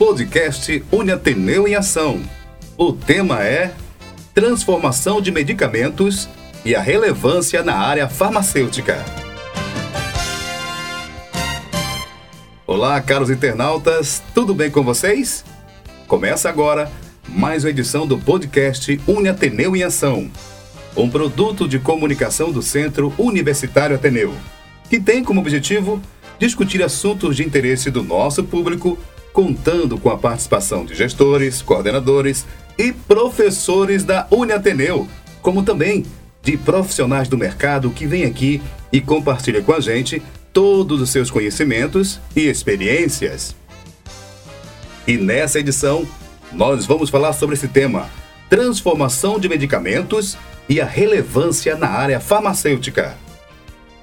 podcast Uniateneu em Ação. O tema é Transformação de Medicamentos e a relevância na área farmacêutica. Olá, caros internautas, tudo bem com vocês? Começa agora mais uma edição do podcast Uniateneu em Ação, um produto de comunicação do Centro Universitário Ateneu, que tem como objetivo discutir assuntos de interesse do nosso público, contando com a participação de gestores, coordenadores e professores da Uniateneu, como também de profissionais do mercado que vêm aqui e compartilham com a gente todos os seus conhecimentos e experiências. E nessa edição, nós vamos falar sobre esse tema: transformação de medicamentos e a relevância na área farmacêutica.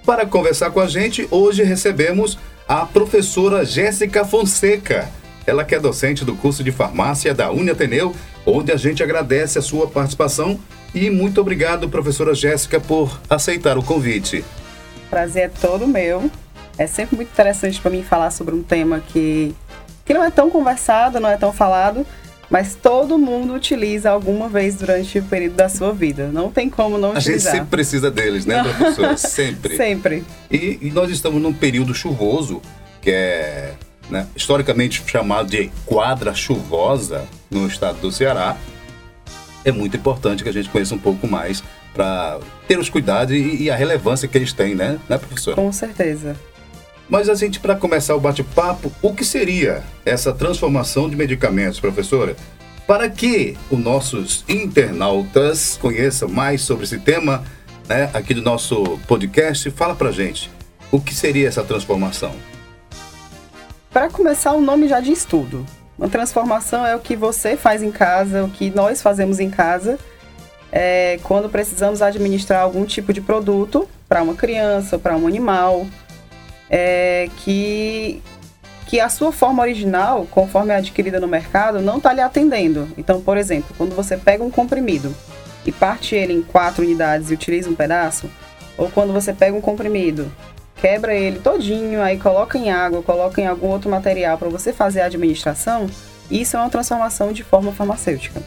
Para conversar com a gente, hoje recebemos a professora Jéssica Fonseca. Ela que é docente do curso de farmácia da Uniateneu, onde a gente agradece a sua participação e muito obrigado, professora Jéssica, por aceitar o convite. Prazer é todo meu. É sempre muito interessante para mim falar sobre um tema que, que não é tão conversado, não é tão falado, mas todo mundo utiliza alguma vez durante o período da sua vida. Não tem como não a utilizar. A gente sempre precisa deles, né, professor? sempre. Sempre. E, e, nós estamos num período chuvoso, que é né, historicamente chamado de quadra chuvosa no estado do Ceará. É muito importante que a gente conheça um pouco mais para ter os cuidados e, e, a relevância que eles têm, né, né professor? Com certeza. Mas a gente, para começar o bate-papo, o que seria essa transformação de medicamentos, professora? Para que os nossos internautas conheçam mais sobre esse tema, né, aqui do nosso podcast, fala para gente, o que seria essa transformação? Para começar, o nome já diz tudo. Uma transformação é o que você faz em casa, o que nós fazemos em casa, é, quando precisamos administrar algum tipo de produto para uma criança, para um animal, é, que, que a sua forma original, conforme é adquirida no mercado, não está lhe atendendo. Então, por exemplo, quando você pega um comprimido e parte ele em quatro unidades e utiliza um pedaço, ou quando você pega um comprimido, quebra ele todinho, aí coloca em água, coloca em algum outro material para você fazer a administração, isso é uma transformação de forma farmacêutica.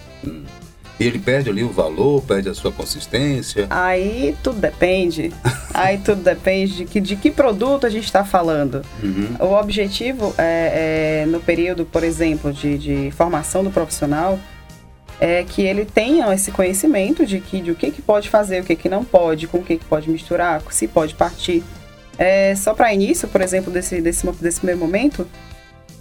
Ele perde ali o valor, perde a sua consistência? Aí tudo depende. Aí tudo depende de que, de que produto a gente está falando. Uhum. O objetivo é, é, no período, por exemplo, de, de formação do profissional, é que ele tenha esse conhecimento de que de o que, que pode fazer, o que, que não pode, com o que, que pode misturar, se pode partir. É, só para início, por exemplo, desse, desse, desse primeiro momento,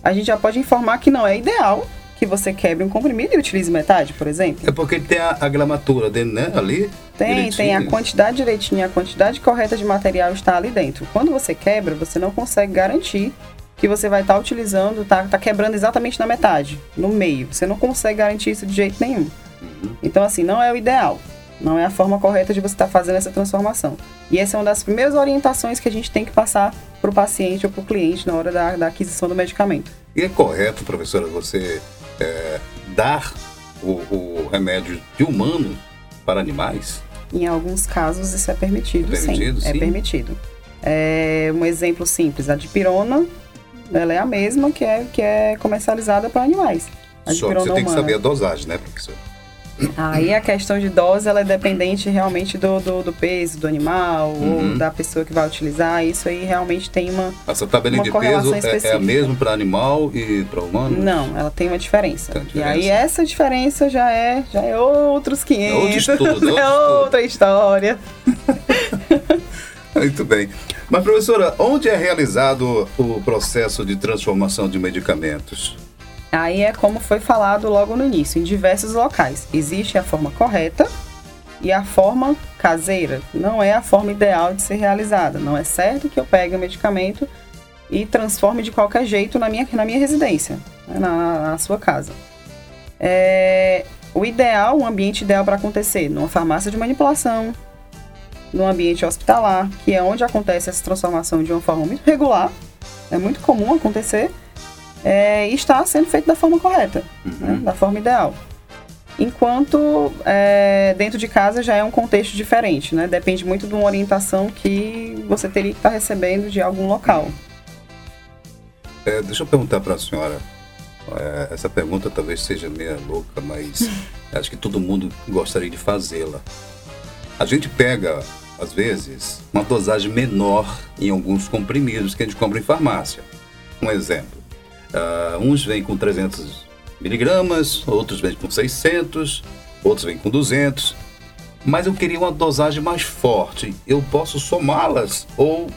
a gente já pode informar que não é ideal que você quebre um comprimido e utilize metade, por exemplo. É porque tem a, a gramatura dentro, né? Ali? Tem, direitinho. tem a quantidade direitinha, a quantidade correta de material está ali dentro. Quando você quebra, você não consegue garantir que você vai estar tá utilizando, tá, tá quebrando exatamente na metade, no meio. Você não consegue garantir isso de jeito nenhum. Uhum. Então, assim, não é o ideal. Não é a forma correta de você estar tá fazendo essa transformação. E essa é uma das primeiras orientações que a gente tem que passar para o paciente ou para o cliente na hora da, da aquisição do medicamento. E é correto, professora, você é, dar o, o, remédio de humano para animais? Em alguns casos isso é permitido, é permitido sim. sim. É permitido. É, um exemplo simples, a dipirona, ela é a mesma que é, que é comercializada para animais. A Só que você tem humana. que saber a dosagem, né, professor? Aí a questão de dose ela é dependente realmente do, do, do peso do animal uhum. ou da pessoa que vai utilizar. Isso aí realmente tem uma. Essa tabela de peso é, é, a mesma para animal e para humano? Não, ela tem uma diferença. Tem diferença. E aí essa diferença já é, já é outros 500. É outro estudo, é outra história. Muito bem. Mas, professora, onde é realizado o processo de transformação de medicamentos? Aí é como foi falado logo no início, em diversos locais. Existe a forma correta e a forma caseira. Não é a forma ideal de ser realizada. Não é certo que eu pegue o medicamento e transforme de qualquer jeito na minha, na minha residência, né, na, na sua casa. É, o ideal, o ambiente ideal para acontecer, numa farmácia de manipulação, num ambiente hospitalar, que é onde acontece essa transformação de uma forma muito regular, é muito comum acontecer é, está sendo feito da forma correta, uhum. né, da forma ideal. Enquanto é, dentro de casa já é um contexto diferente, né? Depende muito de uma orientação que você teria que estar recebendo de algum local. É, deixa eu perguntar para a senhora. É, essa pergunta talvez seja meia louca, mas acho que todo mundo gostaria de fazê-la. A gente pega, às vezes, uma dosagem menor em alguns comprimidos que a gente compra em farmácia. Um exemplo: uh, uns vêm com 300 miligramas, outros vêm com 600, outros vêm com 200. Mas eu queria uma dosagem mais forte. Eu posso somá-las ou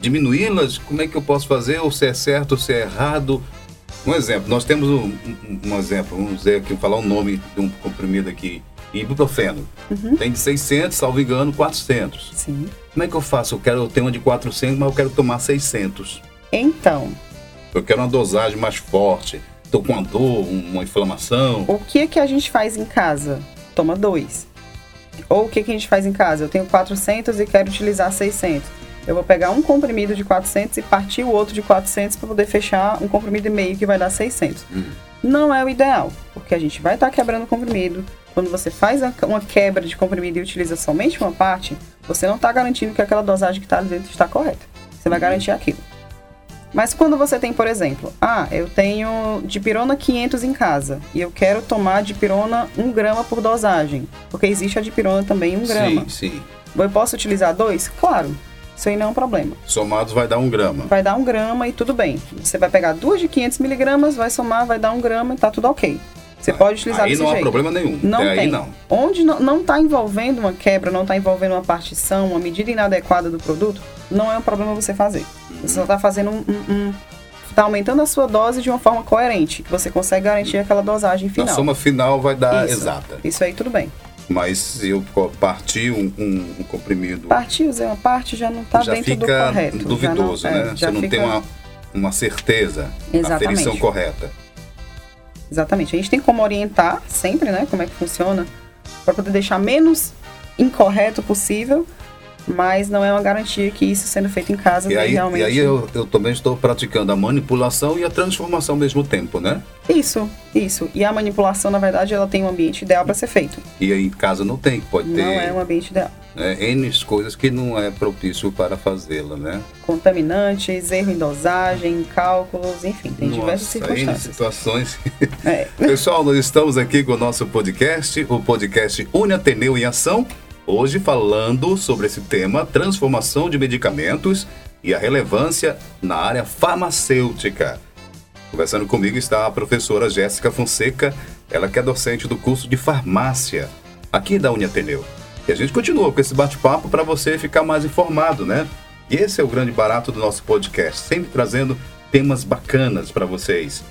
diminuí-las? Como é que eu posso fazer? Ou se é certo ou se é errado? Um exemplo, nós temos um, um, um exemplo, vamos dizer aqui, falar o nome de um comprimido aqui, ibuprofeno. Uhum. Tem de 600, salvo engano, 400. Sim. Como é que eu faço? Eu quero eu tenho uma de 400, mas eu quero tomar 600. Então. Eu quero uma dosagem mais forte. Estou com uma dor, uma inflamação. O que que a gente faz em casa? Toma dois. Ou o que, que a gente faz em casa? Eu tenho 400 e quero utilizar 600 eu vou pegar um comprimido de 400 e partir o outro de 400 para poder fechar um comprimido e meio que vai dar 600. Uhum. Não é o ideal, porque a gente vai estar tá quebrando o comprimido. Quando você faz uma quebra de comprimido e utiliza somente uma parte, você não está garantindo que aquela dosagem que está dentro está correta. Você vai uhum. garantir aquilo. Mas quando você tem, por exemplo, ah, eu tenho dipirona 500 em casa e eu quero tomar dipirona 1 grama por dosagem, porque existe a dipirona também 1 grama. Sim, sim. Eu posso utilizar dois? Claro. Isso aí não é um problema. Somados vai dar um grama. Vai dar um grama e tudo bem. Você vai pegar duas de 500 miligramas, vai somar, vai dar um grama e tá tudo ok. Você pode utilizar aí desse não jeito. há problema nenhum. Não Até tem. Aí não. Onde não está envolvendo uma quebra, não está envolvendo uma partição, uma medida inadequada do produto, não é um problema você fazer. Você só está fazendo um, um, um está aumentando a sua dose de uma forma coerente, que você consegue garantir aquela dosagem final. A soma final vai dar isso, exata. Isso aí tudo bem. Mas eu partir um, um, um comprimido. Partir, uma parte já não está dentro do correto. Duvidoso, não, né? É, Você não fica... tem uma, uma certeza, Exatamente. aferição correta. Exatamente. A gente tem como orientar sempre, né? Como é que funciona, para poder deixar menos incorreto possível mas não é uma garantia que isso sendo feito em casa e aí, realmente... E aí eu, eu também estou praticando a manipulação e a transformação ao mesmo tempo, né? Isso, isso. E a manipulação, na verdade, ela tem um ambiente ideal para ser feito. E aí em casa não tem, pode não ter... Não é um ambiente ideal. É, N coisas que não é propício para fazê-la, né? Contaminantes, erro em dosagem, cálculos, enfim, tem Nossa, diversas circunstâncias. N situações. É. Pessoal, nós estamos aqui com o nosso podcast, o podcast Une Ateneu em Ação, Hoje falando sobre esse tema, transformação de medicamentos e a relevância na área farmacêutica. Conversando comigo está a professora Jéssica Fonseca, ela que é docente do curso de farmácia aqui da Uniateneu. E a gente continua com esse bate-papo para você ficar mais informado, né? E esse é o grande barato do nosso podcast, sempre trazendo temas bacanas para vocês.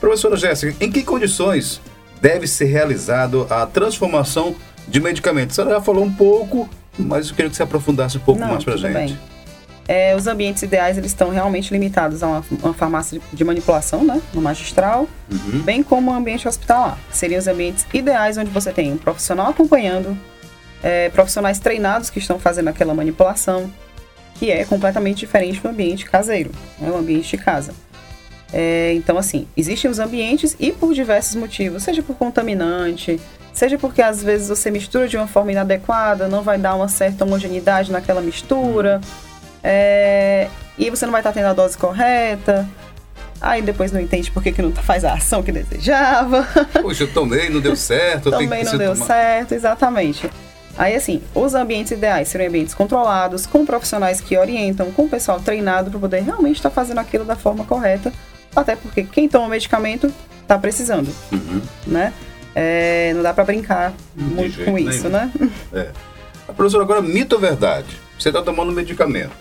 Professora Jéssica, em que condições deve ser realizado a transformação de medicamentos. A senhora já falou um pouco, mas eu queria que você aprofundasse um pouco Não, mais para gente. Bem. É, os ambientes ideais eles estão realmente limitados a uma, uma farmácia de manipulação, né, no magistral, uhum. bem como o um ambiente hospitalar. Seriam os ambientes ideais onde você tem um profissional acompanhando, é, profissionais treinados que estão fazendo aquela manipulação, que é completamente diferente do ambiente caseiro, né, o ambiente de casa. É, então, assim, existem os ambientes e por diversos motivos, seja por contaminante, Seja porque às vezes você mistura de uma forma inadequada, não vai dar uma certa homogeneidade naquela mistura, é, e você não vai estar tendo a dose correta. Aí depois não entende por que, que não faz a ação que desejava. Poxa, eu tomei, não deu certo. tomei, não deu tomar... certo, exatamente. Aí, assim, os ambientes ideais seriam ambientes controlados, com profissionais que orientam, com o pessoal treinado para poder realmente estar fazendo aquilo da forma correta. Até porque quem toma medicamento está precisando, uhum. né? É, não dá para brincar muito com isso, nenhum. né? É. A professora, agora, mito ou verdade? Você está tomando medicamento,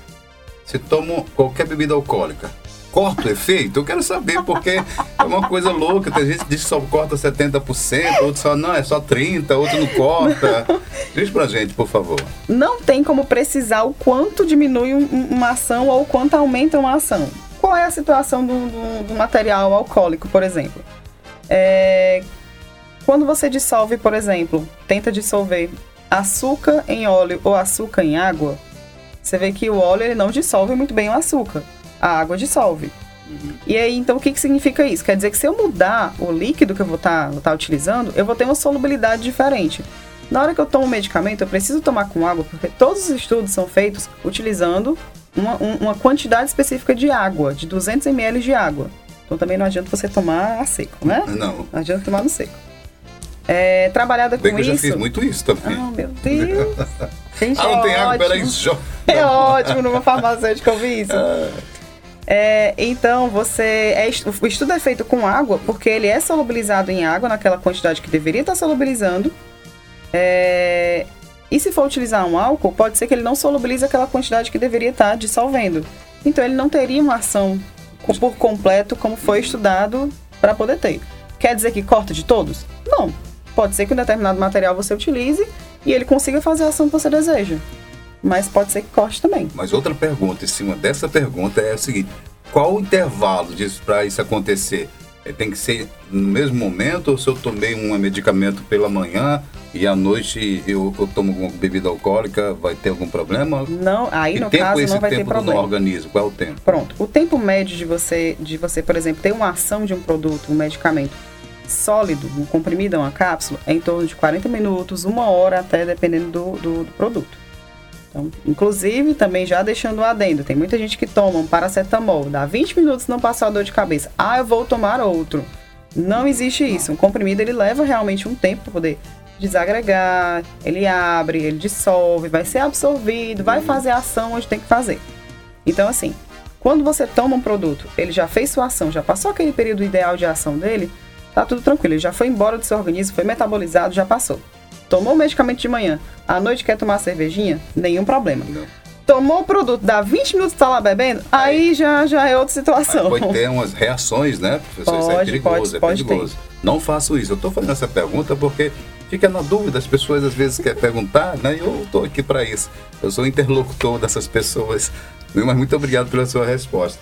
você toma qualquer bebida alcoólica, corta o efeito? Eu quero saber, porque é uma coisa louca. Tem gente que diz que só corta 70%, outro só, não, é só 30%, outro não corta. Diz pra gente, por favor. Não tem como precisar o quanto diminui uma ação ou o quanto aumenta uma ação. Qual é a situação do, do, do material alcoólico, por exemplo? É, quando você dissolve, por exemplo, tenta dissolver açúcar em óleo ou açúcar em água, você vê que o óleo ele não dissolve muito bem o açúcar. A água dissolve. Uhum. E aí, então, o que, que significa isso? Quer dizer que se eu mudar o líquido que eu vou estar tá, tá utilizando, eu vou ter uma solubilidade diferente. Na hora que eu tomo o medicamento, eu preciso tomar com água, porque todos os estudos são feitos utilizando uma, uma quantidade específica de água, de 200 ml de água. Então também não adianta você tomar a seco, né? Não. Não adianta tomar no seco. É, trabalhada Bem com que eu já isso. fiz muito isso também. Ah, meu Deus. Gente, ah, não é tem água, peraí, jo- É ótimo numa farmacêutica ouvir isso. Ah. É, então, você. É, o estudo é feito com água porque ele é solubilizado em água naquela quantidade que deveria estar solubilizando. É, e se for utilizar um álcool, pode ser que ele não solubilize aquela quantidade que deveria estar dissolvendo. Então, ele não teria uma ação por completo como foi estudado para poder ter. Quer dizer que corta de todos? Não. Pode ser que um determinado material você utilize e ele consiga fazer a ação que você deseja. Mas pode ser que corte também. Mas outra pergunta em cima dessa pergunta é o seguinte: qual o intervalo para isso acontecer? É, Tem que ser no mesmo momento ou se eu tomei um medicamento pela manhã e à noite eu, eu tomo alguma bebida alcoólica, vai ter algum problema? Não, aí que no tempo caso esse não vai ter tempo no problema. organismo? Qual é o tempo? Pronto. O tempo médio de você, de você, por exemplo, ter uma ação de um produto, um medicamento sólido, um comprimido, uma cápsula, é em torno de 40 minutos, uma hora até, dependendo do, do, do produto. Então, inclusive, também já deixando o adendo, tem muita gente que toma um paracetamol, dá 20 minutos não passar a dor de cabeça. Ah, eu vou tomar outro. Não existe isso. Um comprimido, ele leva realmente um tempo para poder desagregar, ele abre, ele dissolve, vai ser absorvido, vai fazer a ação onde tem que fazer. Então, assim, quando você toma um produto, ele já fez sua ação, já passou aquele período ideal de ação dele, tá tudo tranquilo. Ele já foi embora do seu organismo, foi metabolizado, já passou. Tomou o medicamento de manhã, à noite quer tomar cervejinha? Nenhum problema. Não. Tomou o produto, dá 20 minutos tá lá bebendo, aí já, já é outra Aí situação. pode ter umas reações, né, professor? isso é Pode, perigoso, pode, é pode perigoso. Não faço isso. Eu estou fazendo essa pergunta porque fica na dúvida. As pessoas às vezes querem perguntar, né? Eu estou aqui para isso. Eu sou interlocutor dessas pessoas. Mas muito obrigado pela sua resposta.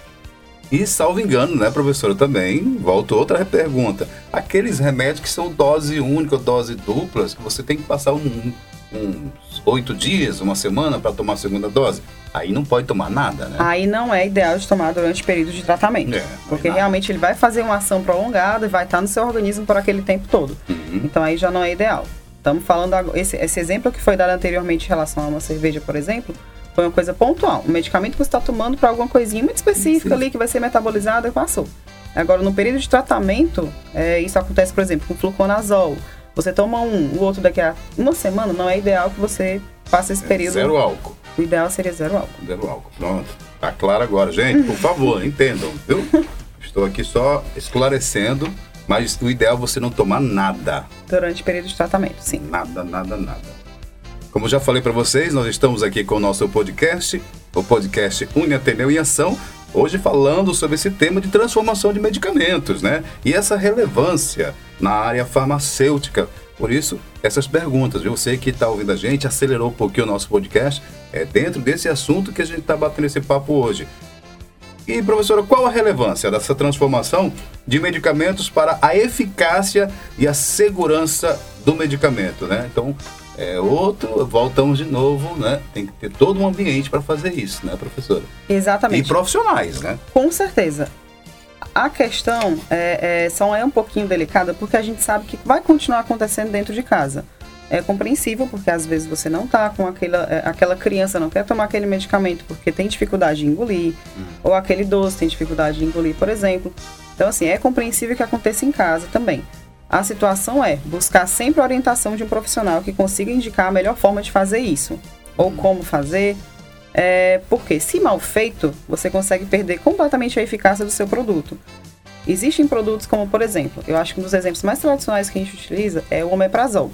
E, salvo engano, né, professora, também, volto outra pergunta. Aqueles remédios que são dose única ou dose duplas, que você tem que passar um- uns oito dias, uma semana para tomar a segunda dose, aí não pode tomar nada, né? Aí não é ideal de tomar durante o período de tratamento. É, porque realmente ele vai fazer uma ação prolongada e vai estar no seu organismo por aquele tempo todo. Uhum. Então aí já não é ideal. Estamos falando agora. Esse, esse exemplo que foi dado anteriormente em relação a uma cerveja, por exemplo, foi uma coisa pontual. Um medicamento que você está tomando para alguma coisinha muito específica ali que vai ser metabolizada e passou. Agora, no período de tratamento, é, isso acontece, por exemplo, com fluconazol. Você toma um, o outro daqui a uma semana, não é ideal que você passe esse período. Zero álcool. O ideal seria zero álcool. Zero álcool. Pronto. Tá claro agora, gente. Por favor, entendam, viu? Estou aqui só esclarecendo, mas o ideal é você não tomar nada. Durante o período de tratamento, sim. Nada, nada, nada. Como já falei para vocês, nós estamos aqui com o nosso podcast, o podcast Uni Ateneu em Ação, hoje falando sobre esse tema de transformação de medicamentos, né? E essa relevância na área farmacêutica. Por isso, essas perguntas. viu? Você que está ouvindo a gente, acelerou um pouquinho o nosso podcast, é dentro desse assunto que a gente está batendo esse papo hoje. E, professora, qual a relevância dessa transformação de medicamentos para a eficácia e a segurança do medicamento, né? Então, é outro, voltamos de novo, né? Tem que ter todo um ambiente para fazer isso, né, professora? E Exatamente. profissionais, né? Com certeza. A questão é, é, só é um pouquinho delicada porque a gente sabe que vai continuar acontecendo dentro de casa. É compreensível porque às vezes você não tá com aquela, é, aquela criança, não quer tomar aquele medicamento porque tem dificuldade de engolir, ou aquele idoso tem dificuldade de engolir, por exemplo. Então, assim, é compreensível que aconteça em casa também. A situação é buscar sempre a orientação de um profissional que consiga indicar a melhor forma de fazer isso, ou como fazer, é, porque se mal feito, você consegue perder completamente a eficácia do seu produto. Existem produtos como, por exemplo, eu acho que um dos exemplos mais tradicionais que a gente utiliza é o omeprazol.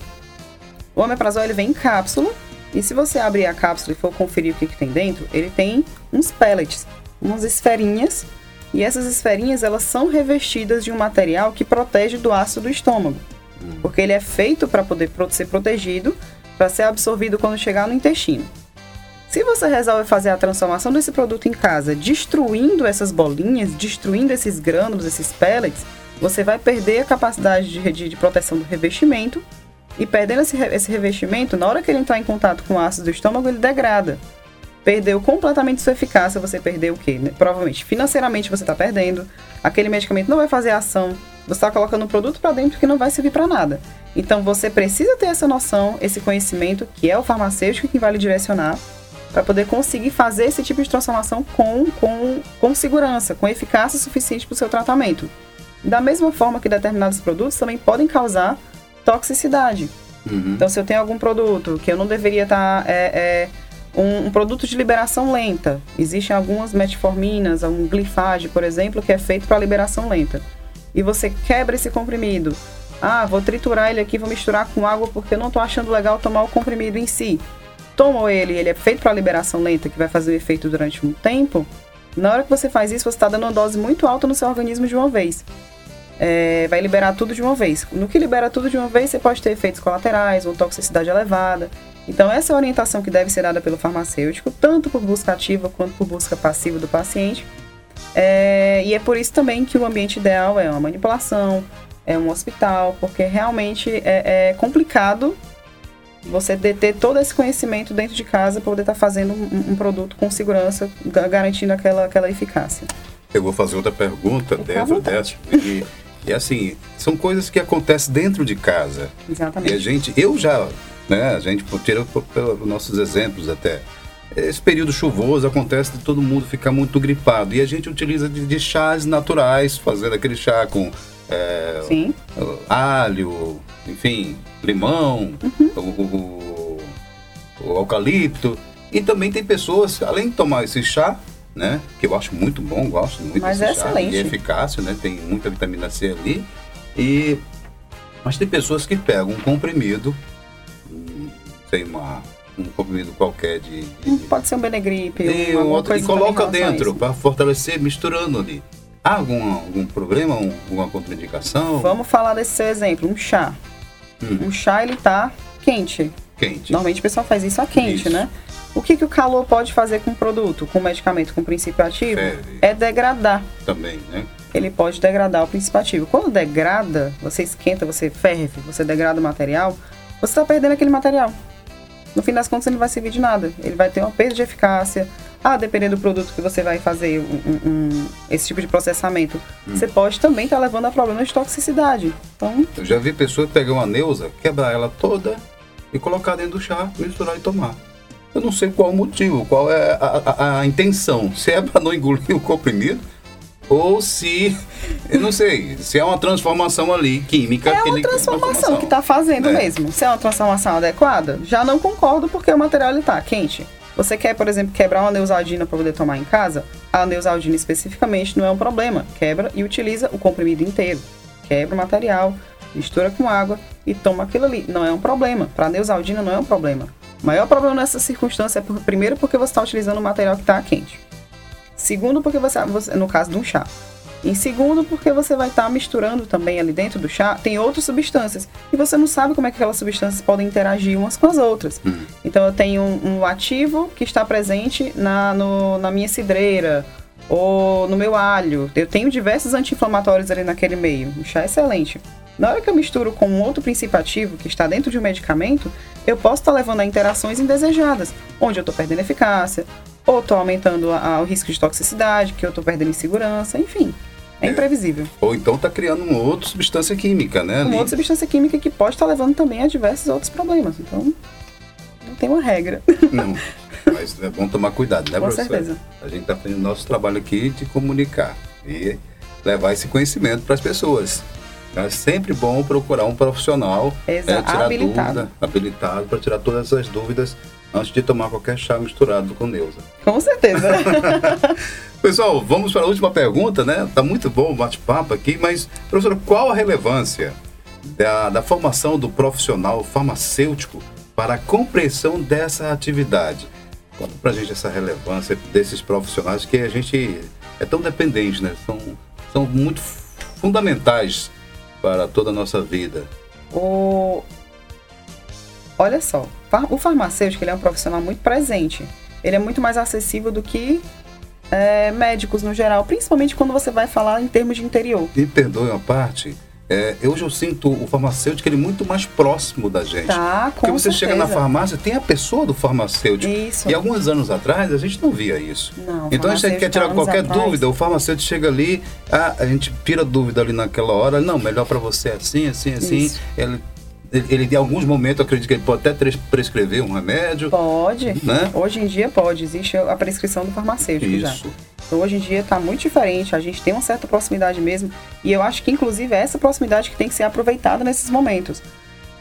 O omeprazol ele vem em cápsula e se você abrir a cápsula e for conferir o que, que tem dentro, ele tem uns pellets, umas esferinhas e essas esferinhas elas são revestidas de um material que protege do ácido do estômago, porque ele é feito para poder ser protegido, para ser absorvido quando chegar no intestino. Se você resolve fazer a transformação desse produto em casa, destruindo essas bolinhas, destruindo esses grânulos, esses pellets, você vai perder a capacidade de, de- de proteção do revestimento. E perdendo esse, esse revestimento, na hora que ele entrar em contato com o ácido do estômago, ele degrada. Perdeu completamente sua eficácia, você perdeu o quê? Provavelmente financeiramente você está perdendo, aquele medicamento não vai fazer ação, você está colocando um produto para dentro que não vai servir para nada. Então você precisa ter essa noção, esse conhecimento, que é o farmacêutico que vai lhe direcionar, para poder conseguir fazer esse tipo de transformação com, com, com segurança, com eficácia suficiente para o seu tratamento. Da mesma forma que determinados produtos também podem causar toxicidade. Uhum. Então, se eu tenho algum produto que eu não deveria estar. Tá, é, é, um, um, produto de liberação lenta. Existem algumas metforminas, um glifage, por exemplo, que é feito para liberação lenta. E você quebra esse comprimido. Ah, vou triturar ele aqui, vou misturar com água porque eu não estou achando legal tomar o comprimido em si. Tomo ele, ele é feito para liberação lenta, que vai fazer o efeito durante um tempo. Na hora que você faz isso, você está dando uma dose muito alta no seu organismo de uma vez é, vai liberar tudo de uma vez. No que libera tudo de uma vez, você pode ter efeitos colaterais, uma toxicidade elevada. Então, essa é a orientação que deve ser dada pelo farmacêutico, tanto por busca ativa quanto por busca passiva do paciente. É, e é por isso também que o ambiente ideal é uma manipulação, é um hospital, porque realmente é, é complicado você deter todo esse conhecimento dentro de casa para poder estar tá fazendo um, um, produto com segurança, garantindo aquela, aquela eficácia. Eu vou fazer outra pergunta dentro dessa. E e assim, são coisas que acontecem dentro de casa. Exatamente. E a gente, eu já, né, a gente tira pelos nossos exemplos até. Esse período chuvoso acontece de todo mundo ficar muito gripado. E a gente utiliza de, de chás naturais, fazendo aquele chá com é, alho, enfim, limão, uhum. o, o, o, o eucalipto. E também tem pessoas, além de tomar esse chá, né? Que eu acho muito bom, gosto muito Mas desse é chá. excelente. E é eficácia, né? Tem muita vitamina C ali. E mas tem pessoas que pegam um comprimido, um, sei uma um comprimido qualquer de, de hum, pode ser um Benegripe, e, um outro, e coloca dentro para fortalecer, misturando ali. Há algum, algum problema, um, alguma contraindicação? Vamos falar desse seu exemplo, um chá. Hum. Um chá ele tá quente. Quente. Normalmente o pessoal faz isso a quente, isso. né? O que, que o calor pode fazer com o produto, com o medicamento com princípio ativo? É degradar. Também, né? Ele pode degradar o princípio ativo. Quando degrada, você esquenta, você ferve, você degrada o material, você está perdendo aquele material. No fim das contas, ele não vai servir de nada. Ele vai ter uma perda de eficácia. Ah, dependendo do produto que você vai fazer um, um, um, esse tipo de processamento, hum. você pode também estar tá levando a problemas de toxicidade. Então, Eu já vi pessoas pegar uma neusa, quebrar ela toda e colocar dentro do chá, misturar e tomar. Eu não sei qual o motivo, qual é a, a, a intenção. Se é para não engolir o comprimido ou se, eu não sei, se é uma transformação ali química. É uma transformação que está fazendo é. mesmo. Se é uma transformação adequada, já não concordo porque o material está quente. Você quer, por exemplo, quebrar uma neusaldina para poder tomar em casa? A neusaldina especificamente não é um problema. Quebra e utiliza o comprimido inteiro. Quebra o material, mistura com água e toma aquilo ali. Não é um problema. Para a neusaldina não é um problema. O maior problema nessa circunstância é, por, primeiro, porque você está utilizando um material que está quente. Segundo, porque você, você, no caso de um chá. Em segundo, porque você vai estar tá misturando também ali dentro do chá, tem outras substâncias. E você não sabe como é que aquelas substâncias podem interagir umas com as outras. Uhum. Então eu tenho um, um, ativo que está presente na, no, na minha cidreira ou no meu alho. Eu tenho diversos anti-inflamatórios ali naquele meio. O chá é excelente. Na hora que eu misturo com um outro princípio ativo que está dentro de um medicamento, eu posso estar levando a interações indesejadas, onde eu estou perdendo eficácia, ou estou aumentando a, a, o risco de toxicidade, que eu estou perdendo insegurança, enfim. É, é imprevisível. Ou então está criando uma outra substância química, né? Uma outra substância química que pode estar levando também a diversos outros problemas. Então, não tem uma regra. Não. Mas é bom tomar cuidado, né, Com professor? certeza. A gente está fazendo nosso trabalho aqui de comunicar e levar esse conhecimento para as pessoas. É sempre bom procurar um profissional é, tirar habilitado. dúvida, habilitado para tirar todas as dúvidas antes de tomar qualquer chá misturado com Neuza. Com certeza. Pessoal, vamos para a última pergunta, né? Tá muito bom o bate-papo aqui, mas, professora, qual a relevância da, da formação do profissional farmacêutico para a compreensão dessa atividade? Conta para a gente essa relevância desses profissionais que a gente é tão dependente, né? São, são muito fundamentais para toda a nossa vida? O... Olha só, o farmacêutico ele é um profissional muito presente. Ele é muito mais acessível do que é, médicos no geral, principalmente quando você vai falar em termos de interior. Me perdoe uma parte, é, hoje eu sinto o farmacêutico ele muito mais próximo da gente. Tá, com Porque você certeza. chega na farmácia, tem a pessoa do farmacêutico. Isso. E alguns anos atrás a gente não via isso. Não, então a gente quer tirar qualquer atrás. dúvida, o farmacêutico chega ali, a, a gente tira dúvida ali naquela hora, não, melhor para você é assim, assim, assim. Isso. Ele ele, em alguns momentos, acredito que ele pode até prescrever um remédio. Pode. Né? Hoje em dia pode. Existe a prescrição do farmacêutico Isso. já. Então, hoje em dia está muito diferente. A gente tem uma certa proximidade mesmo. E eu acho que, inclusive, é essa proximidade que tem que ser aproveitada nesses momentos.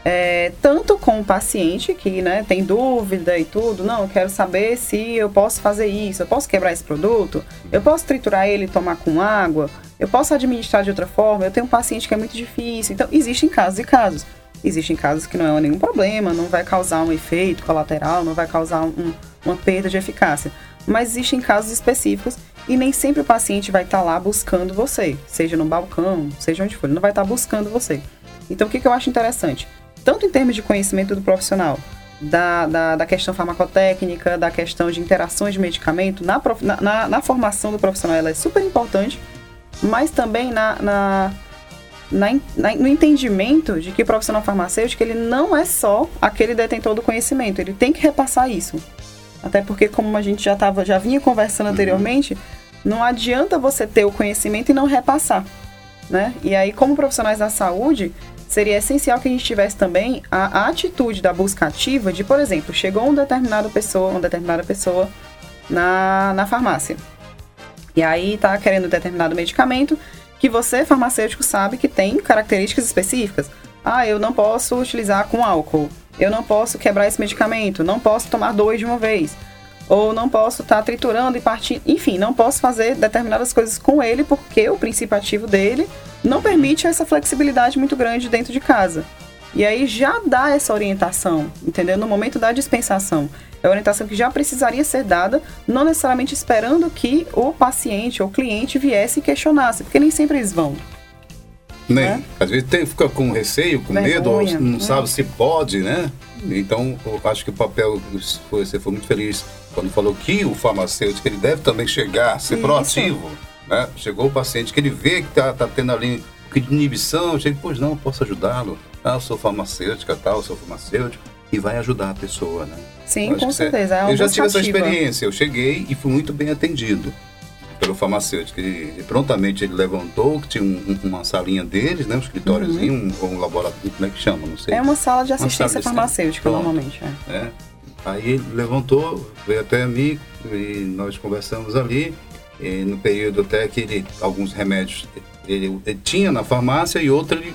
É, tanto com o paciente que né, tem dúvida e tudo, não, eu quero saber se eu posso fazer isso, eu posso quebrar esse produto, eu posso triturar ele e tomar com água, eu posso administrar de outra forma, eu tenho um paciente que é muito difícil. Então, existem casos e casos. Existem casos que não é nenhum problema, não vai causar um efeito colateral, não vai causar um, uma perda de eficácia. Mas existem casos específicos e nem sempre o paciente vai estar tá lá buscando você, seja no balcão, seja onde for, ele não vai estar tá buscando você. Então, o que, que eu acho interessante? Tanto em termos de conhecimento do profissional, da, da, da, questão farmacotécnica, da questão de interações de medicamento, na, na, na, formação do profissional ela é super importante, mas também na, na na, na, no entendimento de que o profissional farmacêutico ele não é só aquele detentor do conhecimento, ele tem que repassar isso. Até porque, como a gente já, tava, já vinha conversando uhum. Não adianta você ter o conhecimento e não repassar. Né? E aí, como profissionais da saúde, seria essencial que a gente tivesse também a, a atitude da busca ativa de, por exemplo, chegou um determinado pessoa, uma determinada pessoa na, na farmácia. E aí está querendo determinado medicamento que você, farmacêutico, sabe que tem características específicas. Ah, eu não posso utilizar com álcool. Eu não posso quebrar esse medicamento. Não posso tomar dois de uma vez. Ou não posso estar tá triturando e partindo. Enfim, não posso fazer determinadas coisas com ele porque o princípio ativo dele não permite essa flexibilidade muito grande dentro de casa. E aí já dá essa orientação, entendeu? No momento da dispensação. É orientação que já precisaria ser dada, não necessariamente esperando que o paciente ou cliente viesse e questionasse, porque nem sempre eles vão. Nem. Né? Às vezes tem, fica com receio, com Vergonha, medo, ou não né? sabe se pode, né? Então, eu acho que o papel, você foi muito feliz quando falou que o farmacêutico ele deve também chegar, ser Isso. proativo. Né? Chegou o paciente que ele vê que está tá tendo ali um pouquinho de inibição, chega, pois não, posso ajudá-lo. Ah, eu sou farmacêutica, tal, sou farmacêutico, e vai ajudar a pessoa, né? Sim, com certeza. É eu já tive essa experiência. Eu cheguei e fui muito bem atendido pelo farmacêutico. E, prontamente ele levantou, que tinha um, uma salinha deles, né? Um escritóriozinho, uhum. um, um, laboratório, como é que chama? Não sei. É uma sala de assistência farmacêutica, normalmente. É. é. Aí ele levantou, veio até mim e nós conversamos ali. no período até que ele, alguns remédios ele, ele tinha na farmácia e outro ele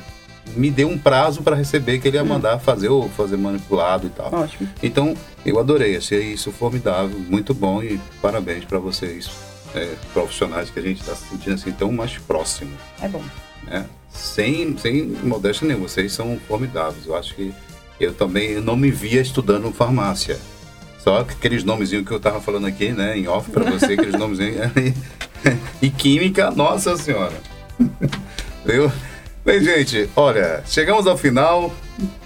me deu um prazo para receber que ele ia hum. mandar fazer ou fazer manipulado e tal. Ótimo. Então, eu adorei, achei isso formidável, muito bom e parabéns para vocês, é, profissionais que a gente está se sentindo assim tão mais próximo. É bom. Né? Sem, sem modéstia nenhuma, vocês são formidáveis. Eu acho que eu também não me via estudando farmácia. Só aqueles nomezinhos que eu estava falando aqui, né, em off para você, aqueles nomezinhos. e química, nossa senhora. Eu, Bem, gente, olha, chegamos ao final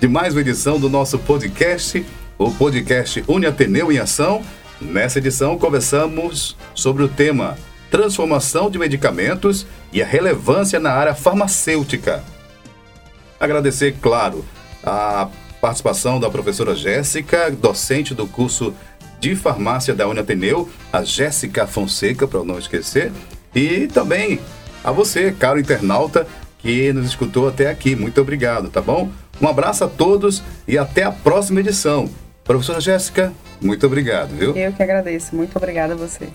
de mais uma edição do nosso podcast, o podcast Uni Ateneu em Ação. Nessa edição, conversamos sobre o tema Transformação de Medicamentos e a relevância na área farmacêutica. Agradecer, claro, a participação da professora Jéssica, docente do curso de farmácia da Ateneu, a Jéssica Fonseca, para não esquecer, e também a você, caro internauta, que nos escutou até aqui. Muito obrigado, tá bom? Um abraço a todos e até a próxima edição. Professora Jéssica, muito obrigado, viu? Eu que agradeço. Muito obrigada a você.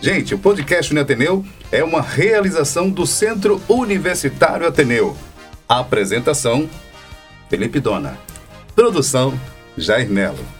Gente, o podcast Uniateneu é uma realização do Centro Universitário Ateneu. A apresentação, Felipe Dona. Produção, Jair Melo.